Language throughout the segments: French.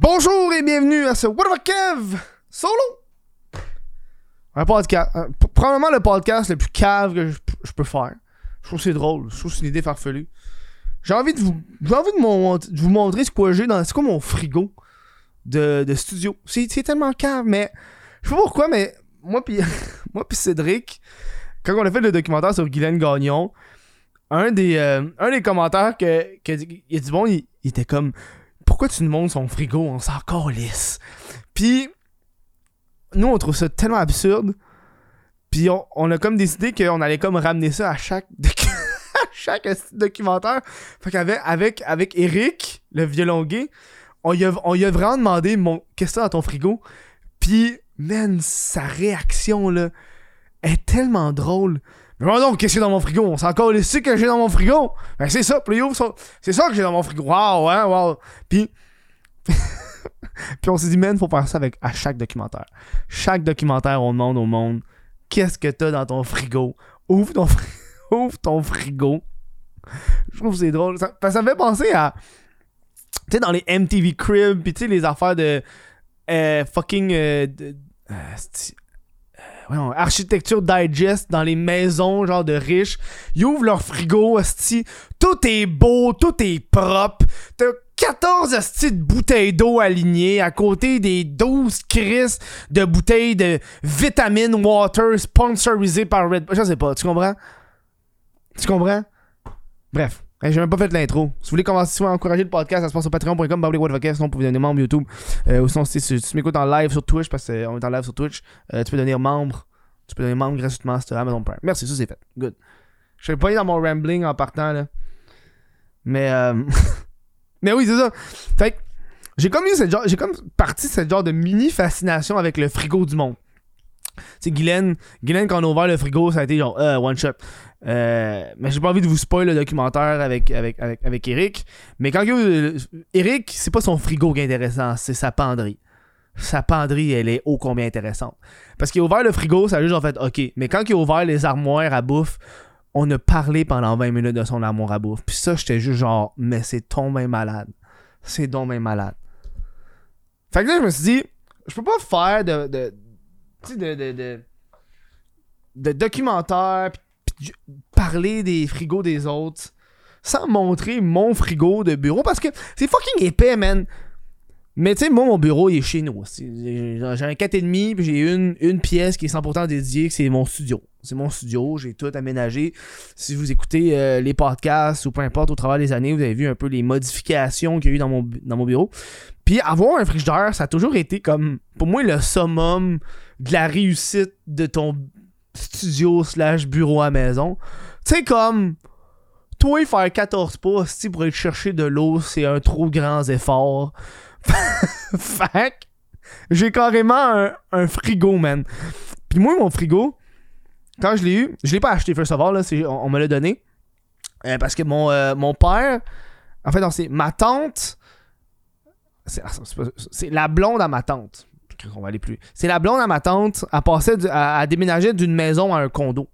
Bonjour et bienvenue à ce What About Kev solo. Un podcast, probablement le podcast le plus cave que je, peux faire. Je trouve que c'est drôle, je trouve que c'est une idée farfelue. J'ai envie de vous, j'ai envie de, vous montrer ce que j'ai dans, c'est quoi mon frigo de, studio. C'est, tellement cave, mais je sais pas pourquoi, mais moi puis moi puis Cédric, quand on a fait le documentaire sur Guylaine Gagnon, un des, euh, un des commentaires que, que a du bon, il était comme pourquoi tu nous montres son frigo, on s'en calisse. Puis nous on trouve ça tellement absurde. Puis on, on a comme décidé qu'on allait comme ramener ça à chaque documentaire. Fait qu'avec avec Eric, le violon gay, on lui a, a vraiment demandé mon qu'est-ce que dans ton frigo? Puis man, sa réaction là est tellement drôle. Mais donc, qu'est-ce y a dans mon frigo? On s'en calisse que j'ai dans mon frigo? Ben c'est ça, puis C'est ça que j'ai dans mon frigo. Waouh, ouais, waouh. Puis puis on s'est dit, man, faut faire ça avec à chaque documentaire. Chaque documentaire, on demande au monde qu'est-ce que t'as dans ton frigo? Ouvre ton, fri- ouvre ton frigo. Je trouve que c'est drôle. Ça, que ça me fait penser à. Tu sais, dans les MTV Crib, puis tu sais, les affaires de. euh, fucking. euh, c'est- euh, architecture digest dans les maisons, genre de riches. Ils ouvrent leur frigo, esti. Tout est beau, tout est propre. T'as 14 esti de bouteilles d'eau alignées à côté des 12 crises de bouteilles de vitamine water sponsorisées par Red Bull. Je sais pas, tu comprends? Tu comprends? Bref. J'ai même pas fait l'intro. Si vous voulez commencer si vous encourager le podcast, ça se passe sur patreon.com, bablé sinon vous pouvez devenir membre YouTube. Euh, ou sinon, si tu, m'écoutes en live sur Twitch, parce qu'on est en live sur Twitch, euh, tu peux devenir membre. Tu peux devenir membre gratuitement sur Amazon Prime. Merci, ça c'est fait. Good. Je suis pas dans mon rambling en partant là. Mais euh... Mais oui, c'est ça. Fait que j'ai comme eu cette genre, j'ai comme parti cette genre de mini fascination avec le frigo du monde. Sais, Guylaine, Guylaine, quand on a ouvert le frigo, ça a été genre euh, one shot. Euh, mais j'ai pas envie de vous spoil le documentaire avec, avec, Eric. Mais quand Eric, c'est pas son frigo qui est intéressant, c'est sa penderie. Sa penderie, elle est ô combien intéressante. Parce qu'il a ouvert le frigo, ça a juste en fait OK. Mais quand il a ouvert les armoires à bouffe, on a parlé pendant 20 minutes de son armoire à bouffe. Puis ça, j'étais juste genre, mais c'est tombé malade. C'est tombé malade. Fait que là, je me suis dit, je peux pas faire de tu sais, de. de, de, de documentaire, puis- parler des frigos des autres, sans montrer mon frigo de bureau, parce que c'est fucking épais, man. Mais tu sais, moi, mon bureau, il est chez nous. J'ai un 4,5, puis j'ai une, une pièce qui est 100% dédiée, c'est mon studio. C'est mon studio, j'ai tout aménagé. Si vous écoutez euh, les podcasts ou peu importe au travers des années, vous avez vu un peu les modifications qu'il y a eu dans mon, dans mon bureau. Puis avoir un frigidaire, ça a toujours été comme, pour moi, le summum de la réussite de ton studio slash bureau à maison. Tu sais, comme, toi, faire 14 pouces, si pour aller chercher de l'eau, c'est un trop grand effort. fait j'ai carrément un, frigo, man. Puis moi, mon frigo, quand je l'ai eu, je l'ai pas acheté first of all, là, on, on me l'a donné. Euh, parce que mon, euh, mon père, en fait, non, c'est ma tante. C'est ah, pas- la blonde à ma tante. C'est la blonde à ma tante. Elle passait du- à, à déménager d'une maison à un condo.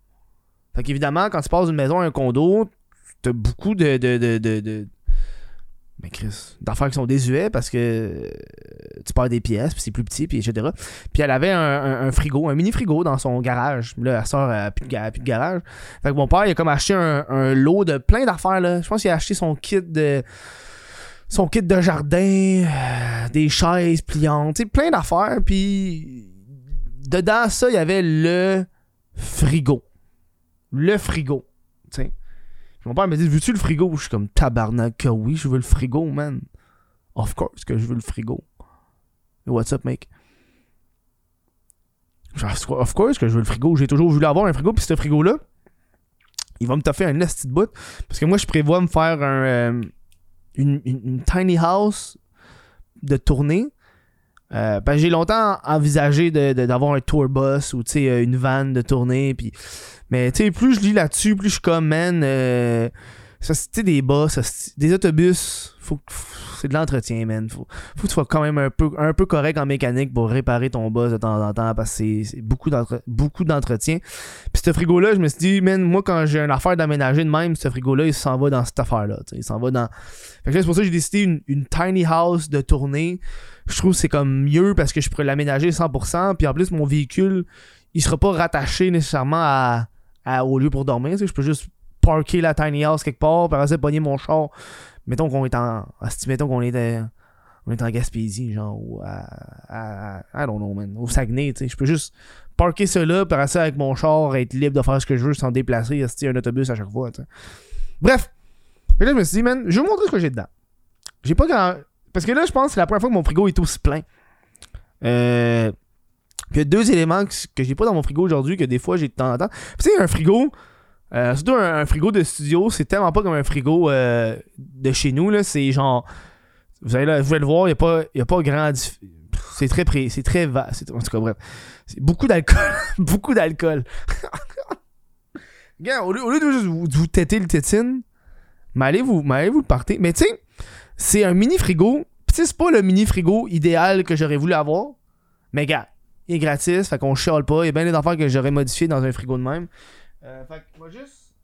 Fait qu'évidemment, quand tu passes d'une maison à un condo, t'as beaucoup de. de, de, de, ben Chris, d'affaires qui sont désuets parce que euh, tu perds des pièces, puis c'est plus petit, puis etc. Puis elle avait un, frigo, un mini frigo dans son garage. Là, elle sort à plus de, plus de garage. Fait que mon père, il a comme acheté un, un lot de plein d'affaires. là. Je pense qu'il a acheté son kit de. Son kit de jardin, euh, des chaises pliantes, plein d'affaires. Puis dedans ça, il y avait le frigo. Le frigo. Tu sais. Puis Mon père me dit Veux-tu le frigo? Je suis comme tabarnak, oui, je veux le frigo, man. Of course que je veux le frigo. What's up, mec? Of course que je veux le frigo. J'ai toujours voulu avoir un frigo, puis ce frigo-là, il va me toffer un de bout. Parce que moi, je prévois me faire un, euh, une, tiny house de tournée. Euh, j'ai longtemps envisagé d'avoir un tour bus ou euh, une van de tournée. Puis... Mais plus je lis là-dessus, plus je suis comme, man, euh, des bus, des autobus, faut, c'est de l'entretien, man. Faut, faut que tu sois quand même un peu, un peu correct en mécanique pour réparer ton boss de temps en temps parce que c'est beaucoup, d'entretien. Puis ce frigo-là, je me suis dit, man, moi, quand j'ai une affaire d'aménager de même, ce frigo-là, il s'en va dans cette affaire-là. Il s'en va dans. Fait que c'est pour ça que j'ai décidé une, tiny house de tournée. Je trouve que c'est comme mieux parce que je pourrais l'aménager 100%. Puis en plus, mon véhicule, il sera pas rattaché nécessairement à, au lieu pour dormir. Je peux juste parker la tiny house quelque part, puis après pogner mon char. Mettons qu'on est en. Mettons qu'on est, on est en Gaspésie, genre, ou à, I don't know, man. Au Saguenay, tu sais. Je peux juste parker cela, puis après avec mon char, être libre de faire ce que je veux sans déplacer, a un autobus à chaque fois, tu sais. Bref. Puis là, je me suis dit, man, je vais vous montrer ce que j'ai dedans. J'ai pas. Parce que là, je pense que c'est la première fois que mon frigo est aussi plein. Euh. Il y a deux éléments que, j'ai pas dans mon frigo aujourd'hui que des fois j'ai de temps en temps. Tu sais, un frigo, euh, surtout un, frigo de studio, c'est tellement pas comme un frigo euh, de chez nous. là C'est genre. Vous allez, vous allez le voir, il n'y a, pas, a pas grand. C'est très pré, c'est très vaste. En tout cas, bref. C'est beaucoup d'alcool. beaucoup d'alcool. Regarde, au lieu, au lieu, de vous, vous têter le tétine, mais allez vous, vous le partir. Mais tu c'est un mini frigo. Pis c'est pas le mini frigo idéal que j'aurais voulu avoir. Mais gars, il est gratis, fait qu'on chiale pas. Il y a bien des affaires que j'aurais modifiées dans un frigo de même. Euh, fait que moi juste.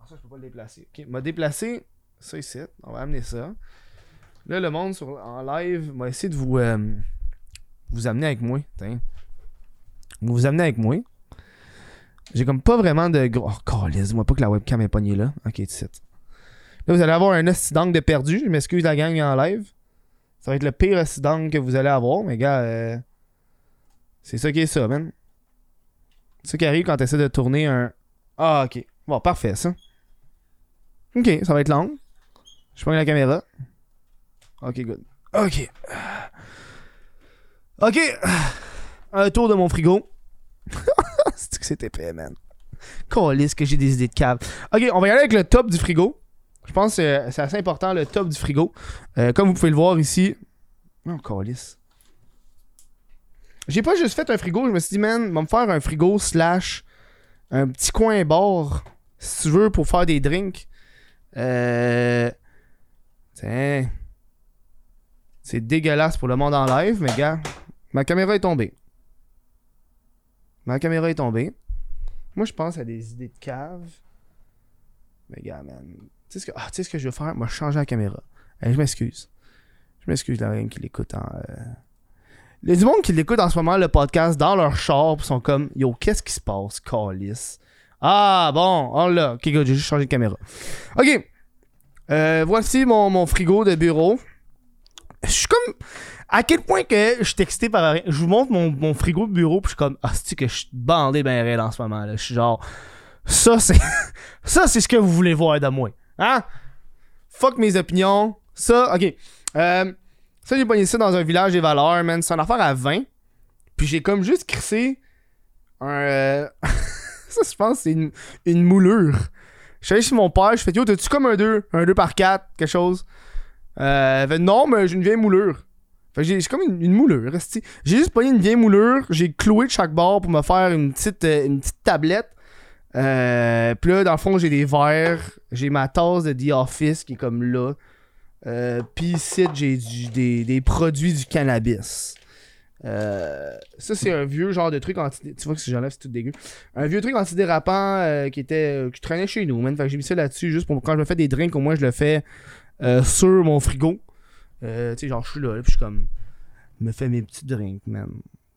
Ah, ça, je peux pas le déplacer. Ok, m'a déplacé ça ici. On va amener ça. Là, le monde sur, en live m'a essayé de vous, euh, vous amener avec moi. Tiens. Vous amener avec moi. J'ai comme pas vraiment de gros. Oh, laisse-moi pas que la webcam est pognée là. Ok, c'est Là, vous allez avoir un d'angle de perdu. Je m'excuse la gang en live. Ça va être le pire d'angle que vous allez avoir, mais gars, euh, c'est ça qui est ça, man. C'est ça qui arrive quand tu essaies de tourner un. Ah, ok. Bon, parfait, ça. Ok, ça va être long. Je prends la caméra. Ok, good. Ok. Ok. Un tour de mon frigo. c'est que c'est épais, man? Calisse que j'ai des idées de câble. Ok, on va y aller avec le top du frigo. Je pense que c'est assez important, le top du frigo. Euh, comme vous pouvez le voir ici. Oh, calisse. J'ai pas juste fait un frigo, je me suis dit, man, va me faire un frigo slash un petit coin bord, si tu veux, pour faire des drinks. Euh. Tiens. C'est dégueulasse pour le monde en live, mais gars, ma caméra est tombée. Ma caméra est tombée. Moi, je pense à des idées de cave. Mais gars, man. Tu sais ce que, ah, ce que je vais faire? Moi, changer la caméra. je m'excuse. Je m'excuse, la reine qui l'écoute en. Euh, les monde qui l'écoute en ce moment, le podcast, dans leur char, sont comme Yo, qu'est-ce qui se passe, Calis? Ah, bon, on l'a. Ok, j'ai juste changé de caméra. Ok. Euh, voici mon, mon, frigo de bureau. Je suis comme. À quel point que je suis excité par rien. Je vous montre mon, mon frigo de bureau, puis je suis comme. Ah, c'est que je suis bandé ben raide en ce moment, là. Je suis genre. Ça, c'est. ça, c'est ce que vous voulez voir de moi. Hein? Fuck mes opinions. Ça, ok. Euh. Ça, j'ai pogné ça dans un village des valeurs, man. C'est une affaire à 20. Puis j'ai comme juste crissé un. Euh, ça, je pense, c'est une, une moulure. Je suis allé chez mon père, je fais Yo, t'as-tu comme un 2 Un 2 par 4 Quelque chose? Euh, Non, mais j'ai une vieille moulure. Fait j'ai comme une, une moulure. J'ai juste pogné une vieille moulure, j'ai cloué de chaque bord pour me faire une petite, euh, une petite tablette. Euh, puis là, dans le fond, j'ai des verres. J'ai ma tasse de The Office qui est comme là. Euh, Puis ici, j'ai des, produits du cannabis. Euh, ça, c'est un vieux genre de truc anti... Tu vois que si j'enlève, c'est tout dégueu. Un vieux truc antidérapant euh, qui était qui traînait chez nous, man. Fait que j'ai mis ça là-dessus juste pour quand je me fais des drinks, au moins je le fais euh, sur mon frigo. tu sais, genre, je suis là, puis je suis comme. Je me fais mes petits drinks, man.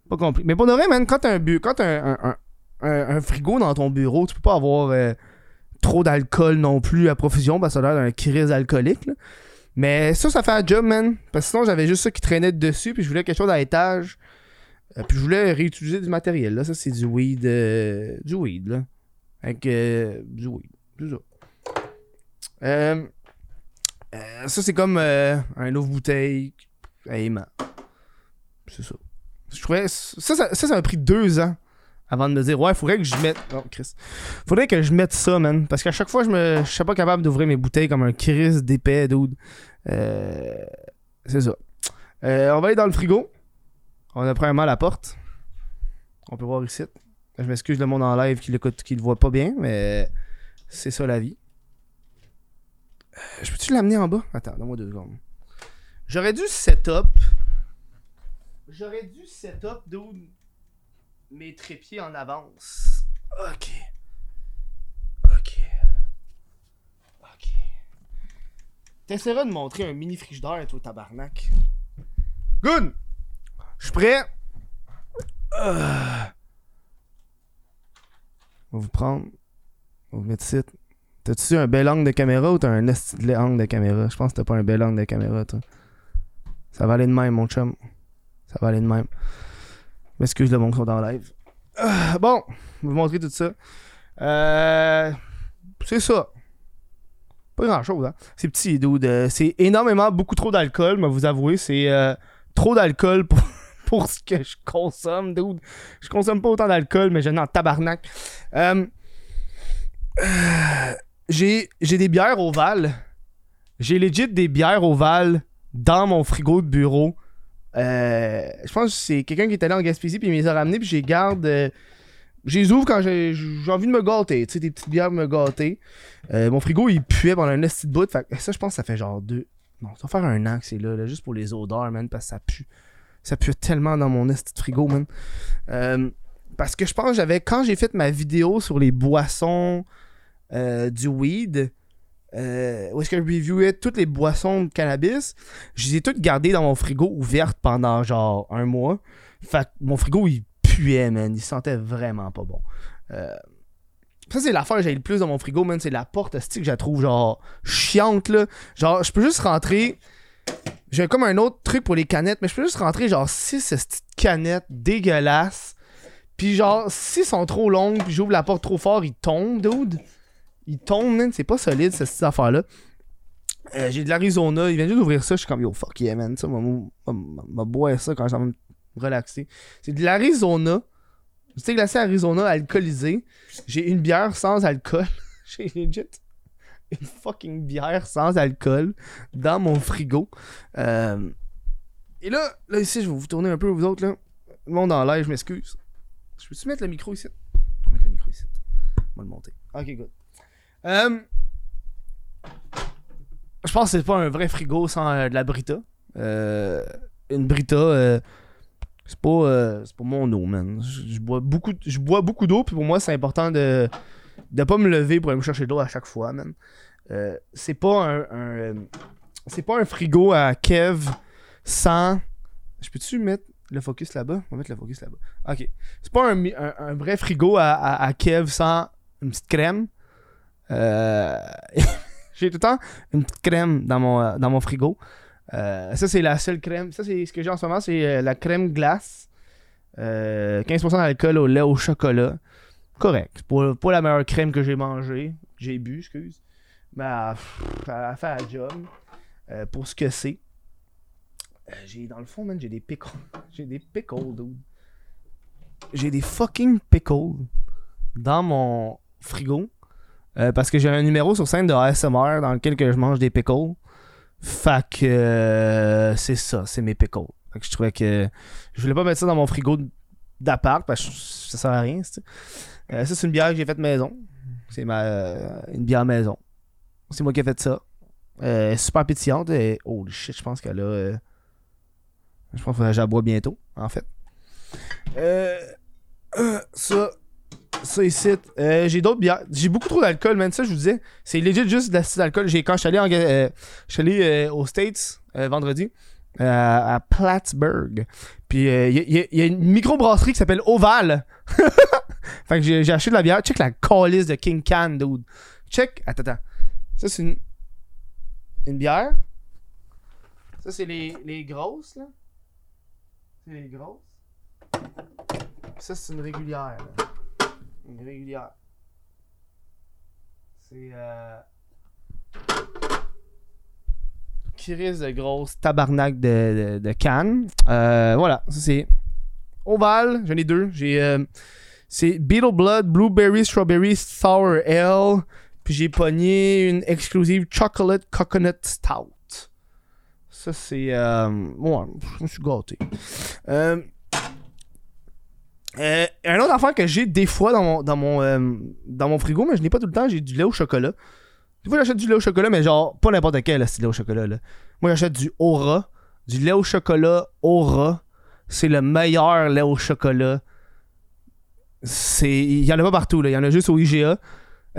Pas compliqué. Mais pour de vrai, man, quand un, un, un, frigo dans ton bureau, tu peux pas avoir trop d'alcool non plus à profusion parce que ça a l'air d'un crise alcoolique, là. Mais ça, ça fait un job, man. Parce que sinon, j'avais juste ça qui traînait dessus, puis je voulais quelque chose à l'étage. Euh, puis je voulais réutiliser du matériel. Là, ça, c'est du weed. Euh, du weed, là. Avec euh, du weed. C'est ça. ça, c'est comme un ouvre bouteille. Hey, man. C'est ça. Je trouvais. Ça, ça, ça, ça m'a pris deux ans avant de me dire ouais faudrait que je mette oh Chris. Faudrait que je mette ça man. Parce qu'à chaque fois je me je suis pas capable d'ouvrir mes bouteilles comme un Chris d'épais dude. Euh, c'est ça. Euh, on va aller dans le frigo. On a premièrement la porte. On peut voir ici. Je m'excuse le monde en live qui l'écoute le voit pas bien mais c'est ça la vie. Euh, je peux-tu l'amener en bas? Attends, donne-moi deux secondes. J'aurais dû setup. J'aurais dû setup d'où mes trépieds en avance. Ok. Ok. Ok. T'essaieras de montrer un mini frigidaire, toi, tabarnak. Good! Je suis prêt. Euh. On va vous prendre. On va vous mettre ici. T'as-tu un bel angle de caméra ou t'as un esti de angle de caméra? Je pense que t'as pas un bel angle de caméra, toi. Ça va aller de même, mon chum. Ça va aller de même. M'excuse le bon qu'on dans live. Euh, bon, je vais vous montrer tout ça. Euh, c'est ça. Pas grand chose, hein. C'est petit, dude. C'est énormément, beaucoup trop d'alcool, mais vous avouez, c'est euh, trop d'alcool pour, pour ce que je consomme, dude. Je consomme pas autant d'alcool, mais je n'en tabarnak. Euh, euh, j'ai j'ai des bières ovales. J'ai legit des bières ovales dans mon frigo de bureau. Euh, je pense que c'est quelqu'un qui est allé en Gaspésie puis il me les a ramenés puis je les garde. euh, je les ouvre quand j'ai j'ai envie de me gâter, tu sais, des petites bières me gâter. Euh, mon frigo il puait pendant un de bout. Fait ça, je pense que ça fait genre deux. Non, ça va faire un an que c'est là, juste pour les odeurs, man, parce que ça pue. Ça pue tellement dans mon esti de frigo, man. Parce que je pense que j'avais. Quand j'ai fait ma vidéo sur les boissons du weed, euh, où est-ce que je reviewais toutes les boissons de cannabis, je les ai toutes gardées dans mon frigo ouvertes pendant genre un mois. Fait que mon frigo il puait, man. Il sentait vraiment pas bon. Euh, ça, c'est l'affaire que j'ai le plus dans mon frigo, man. C'est la porte esti, que je la trouve genre chiante, là. Genre, je peux juste rentrer. J'ai comme un autre truc pour les canettes, mais je peux juste rentrer genre 6 petites canettes dégueulasses. Puis genre, s'ils sont trop longues, puis j'ouvre la porte trop fort, ils tombent, dude. Ils tombent, man. C'est pas solide, cette affaire-là. Euh, j'ai de l'Arizona. Il vient juste d'ouvrir ça. Je suis comme, yo, fuck yeah, man. Ça, m'a- boire ça quand envie de me relaxer. C'est de l'Arizona. Tu sais, glacé Arizona alcoolisé. J'ai une bière sans alcool. j'ai legit une fucking bière sans alcool dans mon frigo. Euh, et là, là, ici, je vais vous tourner un peu, vous autres, là. Le monde en live, je m'excuse. Je peux-tu mettre le micro ici? Je vais mettre le micro ici. On va le monter. Ok, good. Euh, je pense que c'est pas un vrai frigo sans euh, de la Brita. Euh, une Brita, c'est pas, pas mon eau, man. Je, bois beaucoup, beaucoup d'eau, puis pour moi, c'est important de de pas me lever pour aller me chercher de l'eau à chaque fois, man. C'est pas un, c'est pas un frigo à Kev sans. Je peux-tu mettre le focus là-bas? On va mettre le focus là-bas. Ok. C'est pas un, un, un vrai frigo à, à, à Kev sans une petite crème. Euh, J'ai tout le temps une petite crème dans mon, euh, dans mon frigo. Euh, ça, c'est la seule crème. Ça, c'est ce que j'ai en ce moment. C'est la crème glace. Euh, 15% d'alcool au lait au chocolat. Correct. Pas, pas la meilleure crème que j'ai mangée. J'ai bu, excuse. Mais elle, pff, elle fait la job. Pour ce que c'est. J'ai dans le fond, man, j'ai des pickles. j'ai des pickles, dude. J'ai des fucking pickles dans mon frigo. Euh, parce que j'ai un numéro sur scène de ASMR dans lequel que je mange des pickles. Fait que euh, c'est ça, c'est mes pickles. Fait que je trouvais que je voulais pas mettre ça dans mon frigo d'appart parce que ça sert à rien. Euh, ça, c'est une bière que j'ai faite maison. C'est ma une bière maison. C'est moi qui ai fait ça. Super pétillante. Et, holy shit, je pense qu'elle a. je pense que bois bientôt, en fait. Ça. Ça ici. Euh, j'ai d'autres bières. J'ai beaucoup trop d'alcool, man. Ça, je vous disais. C'est legit juste de l'acide d'alcool. J'ai, quand je suis allé, en, euh, je suis allé euh, aux States vendredi, à Plattsburgh. Puis il y, a- une microbrasserie qui s'appelle Oval. fait que j'ai, acheté de la bière. Check la calice de King Can, dude. Check. Attends, attends. Ça, c'est une, une bière. Ça, c'est les, les grosses, là. C'est les grosses. Ça, c'est une régulière, là. Une régulière. C'est. Euh... Chris de grosse tabarnak de, de, de canne. Euh, voilà, ça c'est. Oval, j'en ai deux. J'ai. euh, c'est Beetle Blood, Blueberry, Strawberry, Sour Ale. Puis j'ai pogné une exclusive Chocolate Coconut Stout. Ça c'est. Euh... Ouais, je me suis gâté. Euh, un autre affaire que j'ai des fois dans mon, dans mon, euh, dans mon frigo, mais je n'ai pas tout le temps, j'ai du lait au chocolat. Des fois, j'achète du lait au chocolat, mais genre, pas n'importe quel là, lait au chocolat. Là. Moi, j'achète du Aura. Du lait au chocolat Aura. C'est le meilleur lait au chocolat. C'est... Il y en a pas partout, là. Il y en a juste au IGA. Euh,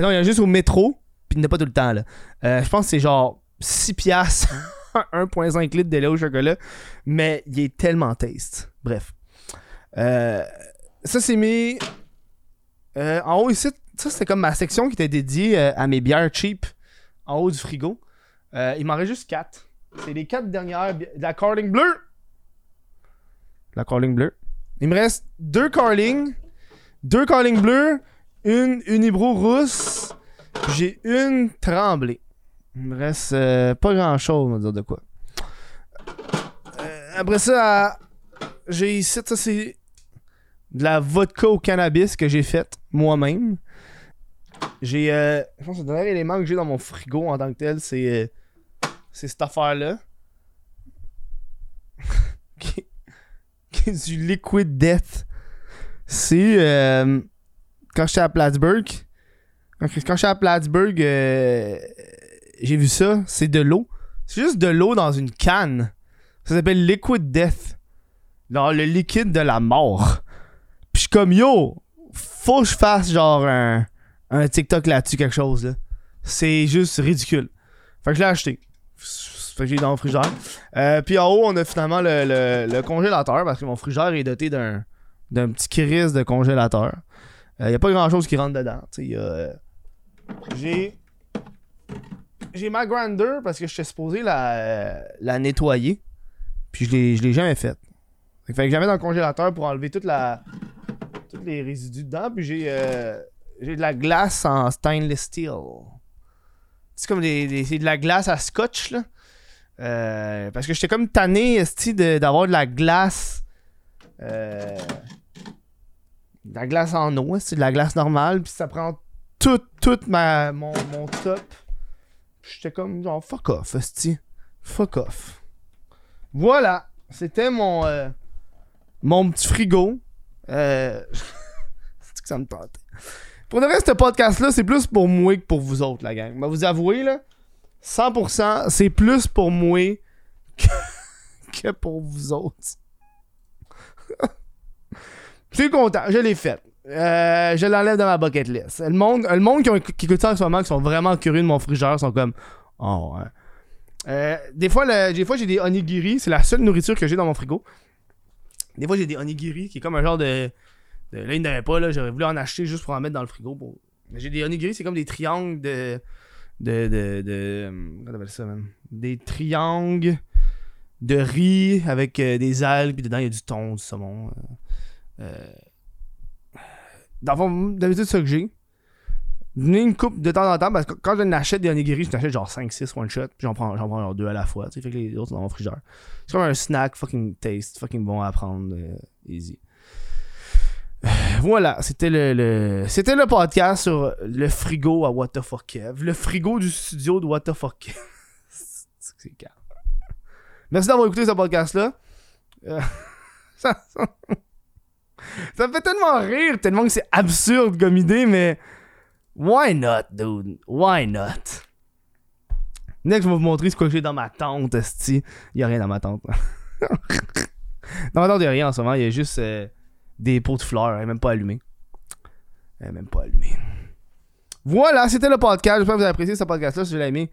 Non, il y en a juste au métro. Puis il n'y en a pas tout le temps, là. Je pense que c'est genre 6 piastres. 1.5 litres de lait au chocolat. Mais il est tellement taste. Bref. Euh, ça, c'est mis euh, en haut ici. Ça, c'était comme ma section qui était dédiée euh, à mes bières cheap en haut du frigo. Euh, il m'en reste juste 4. C'est les 4 dernières. La Carling bleue. La Carling bleue. Il me reste 2 Carling. 2 Carling bleus. Une Unibro rousse. J'ai une Tremblay. Il me reste pas grand chose, on va dire de quoi. Après ça, j'ai ici, ça c'est de la vodka au cannabis que j'ai faite moi-même. J'ai, euh, je pense que le dernier élément que j'ai dans mon frigo en tant que tel, c'est, euh, c'est cette affaire-là. qui, est du Liquid Death. C'est, euh, quand j'étais à Plattsburgh, quand, j'étais à Plattsburgh, j'ai vu ça, c'est de l'eau. C'est juste de l'eau dans une canne. Ça s'appelle Liquid Death. Genre le liquide de la mort. Comme yo, faut que je fasse genre un, un TikTok là-dessus, quelque chose là. C'est juste ridicule. Fait que je l'ai acheté. Fait que j'ai dans mon frigidaire. Euh, puis en haut, on a finalement le, le- congélateur parce que mon frigidaire est doté d'un d'un petit crise de congélateur. Il y a pas grand chose qui rentre dedans. Y a, euh, j'ai j'ai ma grinder parce que j'étais supposé la, la nettoyer. Puis je l'ai, je l'ai jamais faite. Fait que, fait que j'avais dans le congélateur pour enlever toute la, tous les résidus dedans. Puis j'ai, euh, j'ai de la glace en stainless steel. C'est comme des, c'est de la glace à scotch, là. Euh, parce que j'étais comme tanné, de- d'avoir de la glace. euh, de la glace en eau, c'est de la glace normale. Puis ça prend tout, tout ma, mon, mon top. J'étais comme genre fuck off. Fuck off. Voilà. C'était mon. mon petit frigo. Euh, c'est que ça me tente. Pour le reste, ce podcast-là, c'est plus pour moi que pour vous autres, la gang. Mais vous avouez, là, 100%, c'est plus pour moi que, pour vous autres. Je suis content, je l'ai fait. Euh, je l'enlève de ma bucket list. Le monde, le monde qui, ont- qui écoute ça en ce moment, qui sont vraiment curieux de mon frigeur, sont comme Oh, ouais. Euh, des fois, des fois j'ai des onigiri. C'est la seule nourriture que j'ai dans mon frigo. Des fois, j'ai des onigiri qui est comme un genre de. là, il n'y avait pas. là J'aurais voulu en acheter juste pour en mettre dans le frigo. Mais j'ai des onigiri, c'est comme des triangles de. De. de. de comment t'appelles ça, man? Des triangles de riz avec euh, des algues. Puis dedans, il y a du thon, du saumon. euh, euh, dans d'habitude, ça que j'ai. Donner une coupe de temps en temps, parce que quand je n'achète des onigiri, je n'achète genre 5-6 one shot, puis j'en prends, j'en prends genre deux à la fois, tu sais, fait que les autres sont dans mon frigidaire. C'est comme un snack fucking taste, fucking bon à prendre, euh, easy. Euh, Voilà, c'était le, c'était le podcast sur le frigo à What the fuck Kev. Le frigo du studio de What the fuck Kev. c'est. Merci d'avoir écouté ce podcast-là. Euh, ça- ça me fait tellement rire, tellement que c'est absurde comme idée, mais why not, dude? Why not? Next, je vais vous montrer ce que j'ai dans ma tente, esti. Il y a rien dans ma tente. dans ma tente, il y a rien en ce moment. Il y a juste euh, des pots de fleurs. Elle est même pas allumée. Elle est même pas allumée. Voilà, c'était le podcast. J'espère que vous avez apprécié ce podcast-là. Si vous l'avez aimé,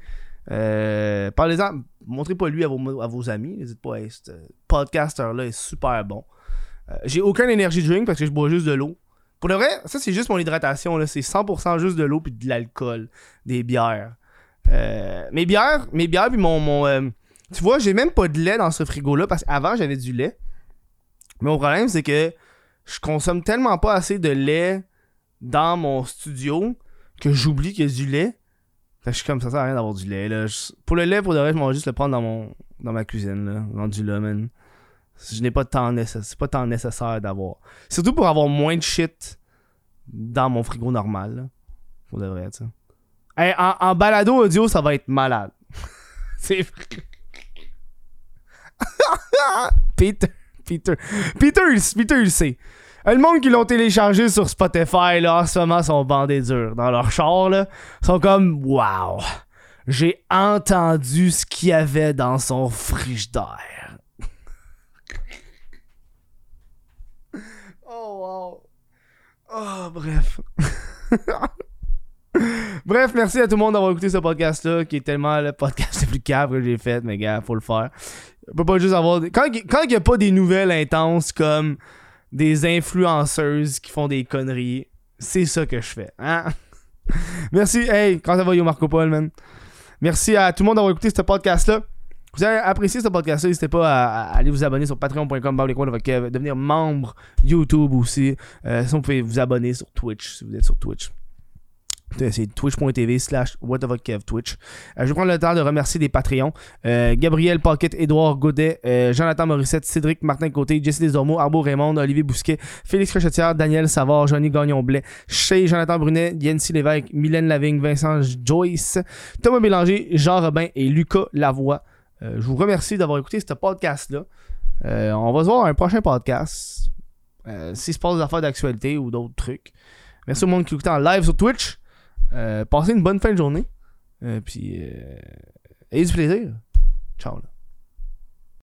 euh, parlez-en. Montrez pas lui à vos, à vos amis. N'hésitez pas. Hey, ce podcaster-là est super bon. Euh, j'ai aucun energy drink parce que je bois juste de l'eau. Pour le vrai, ça c'est juste mon hydratation. là. C'est 100% juste de l'eau puis de l'alcool. Des bières. Euh, mes bières, mes bières puis mon. mon euh, tu vois, j'ai même pas de lait dans ce frigo-là parce qu'avant j'avais du lait. Mais mon problème c'est que je consomme tellement pas assez de lait dans mon studio que j'oublie qu'il y a du lait. Fait que je suis comme ça, ça sert à rien d'avoir du lait. Là. Pour le lait, pour le reste, je vais juste le prendre dans, mon, dans ma cuisine. Là, rendu là, man. Je n'ai pas temps nécessaire. Pas tant nécessaire d'avoir. Surtout pour avoir moins de shit dans mon frigo normal. Pour de vrai, tu en, balado audio, ça va être malade. C'est. Peter, Peter, Peter, Peter, il sait. Le monde qui l'ont téléchargé sur Spotify, là, en ce moment, sont bandés durs. Dans leur char, là, sont comme, wow. j'ai entendu ce qu'il y avait dans son frigidaire. oh Oh bref. Bref, merci à tout le monde d'avoir écouté ce podcast-là, qui est tellement le podcast le plus cave que j'ai fait, mais gars, faut le faire. On peut pas juste avoir. Quand il n'y a pas des nouvelles intenses comme des influenceuses qui font des conneries, c'est ça que je fais. Hein? merci. Hey, quand ça va, yo Marco Paul, man? Merci à tout le monde d'avoir écouté ce podcast-là. Vous avez apprécié ce podcast-là, n'hésitez pas à, aller vous abonner sur patreon.com, devenir membre YouTube aussi. Euh, sinon, vous pouvez vous abonner sur Twitch si vous êtes sur Twitch. C'est twitch.tv slash Twitch. Euh, je prendre le temps de remercier des Patreons. Euh, Gabriel Pocket, Édouard Godet, euh, Jonathan Morissette, Cédric Martin Côté, Jesse Desormeaux, Arbo Raymond, Olivier Bousquet, Félix Crochetière, Daniel Savard, Johnny Gagnon-Blais, Chez Jonathan Brunet, Yancy Lévesque, Mylène Lavigne, Vincent Joyce, Thomas Bélanger, Jean Robin et Lucas Lavoie. Je vous remercie d'avoir écouté ce podcast-là. on va se voir dans un prochain podcast. S'il se passe des affaires d'actualité ou d'autres trucs. Merci au monde qui écoute en live sur Twitch. Euh, passez une bonne fin de journée. Euh, puis, euh, ayez du plaisir. Ciao.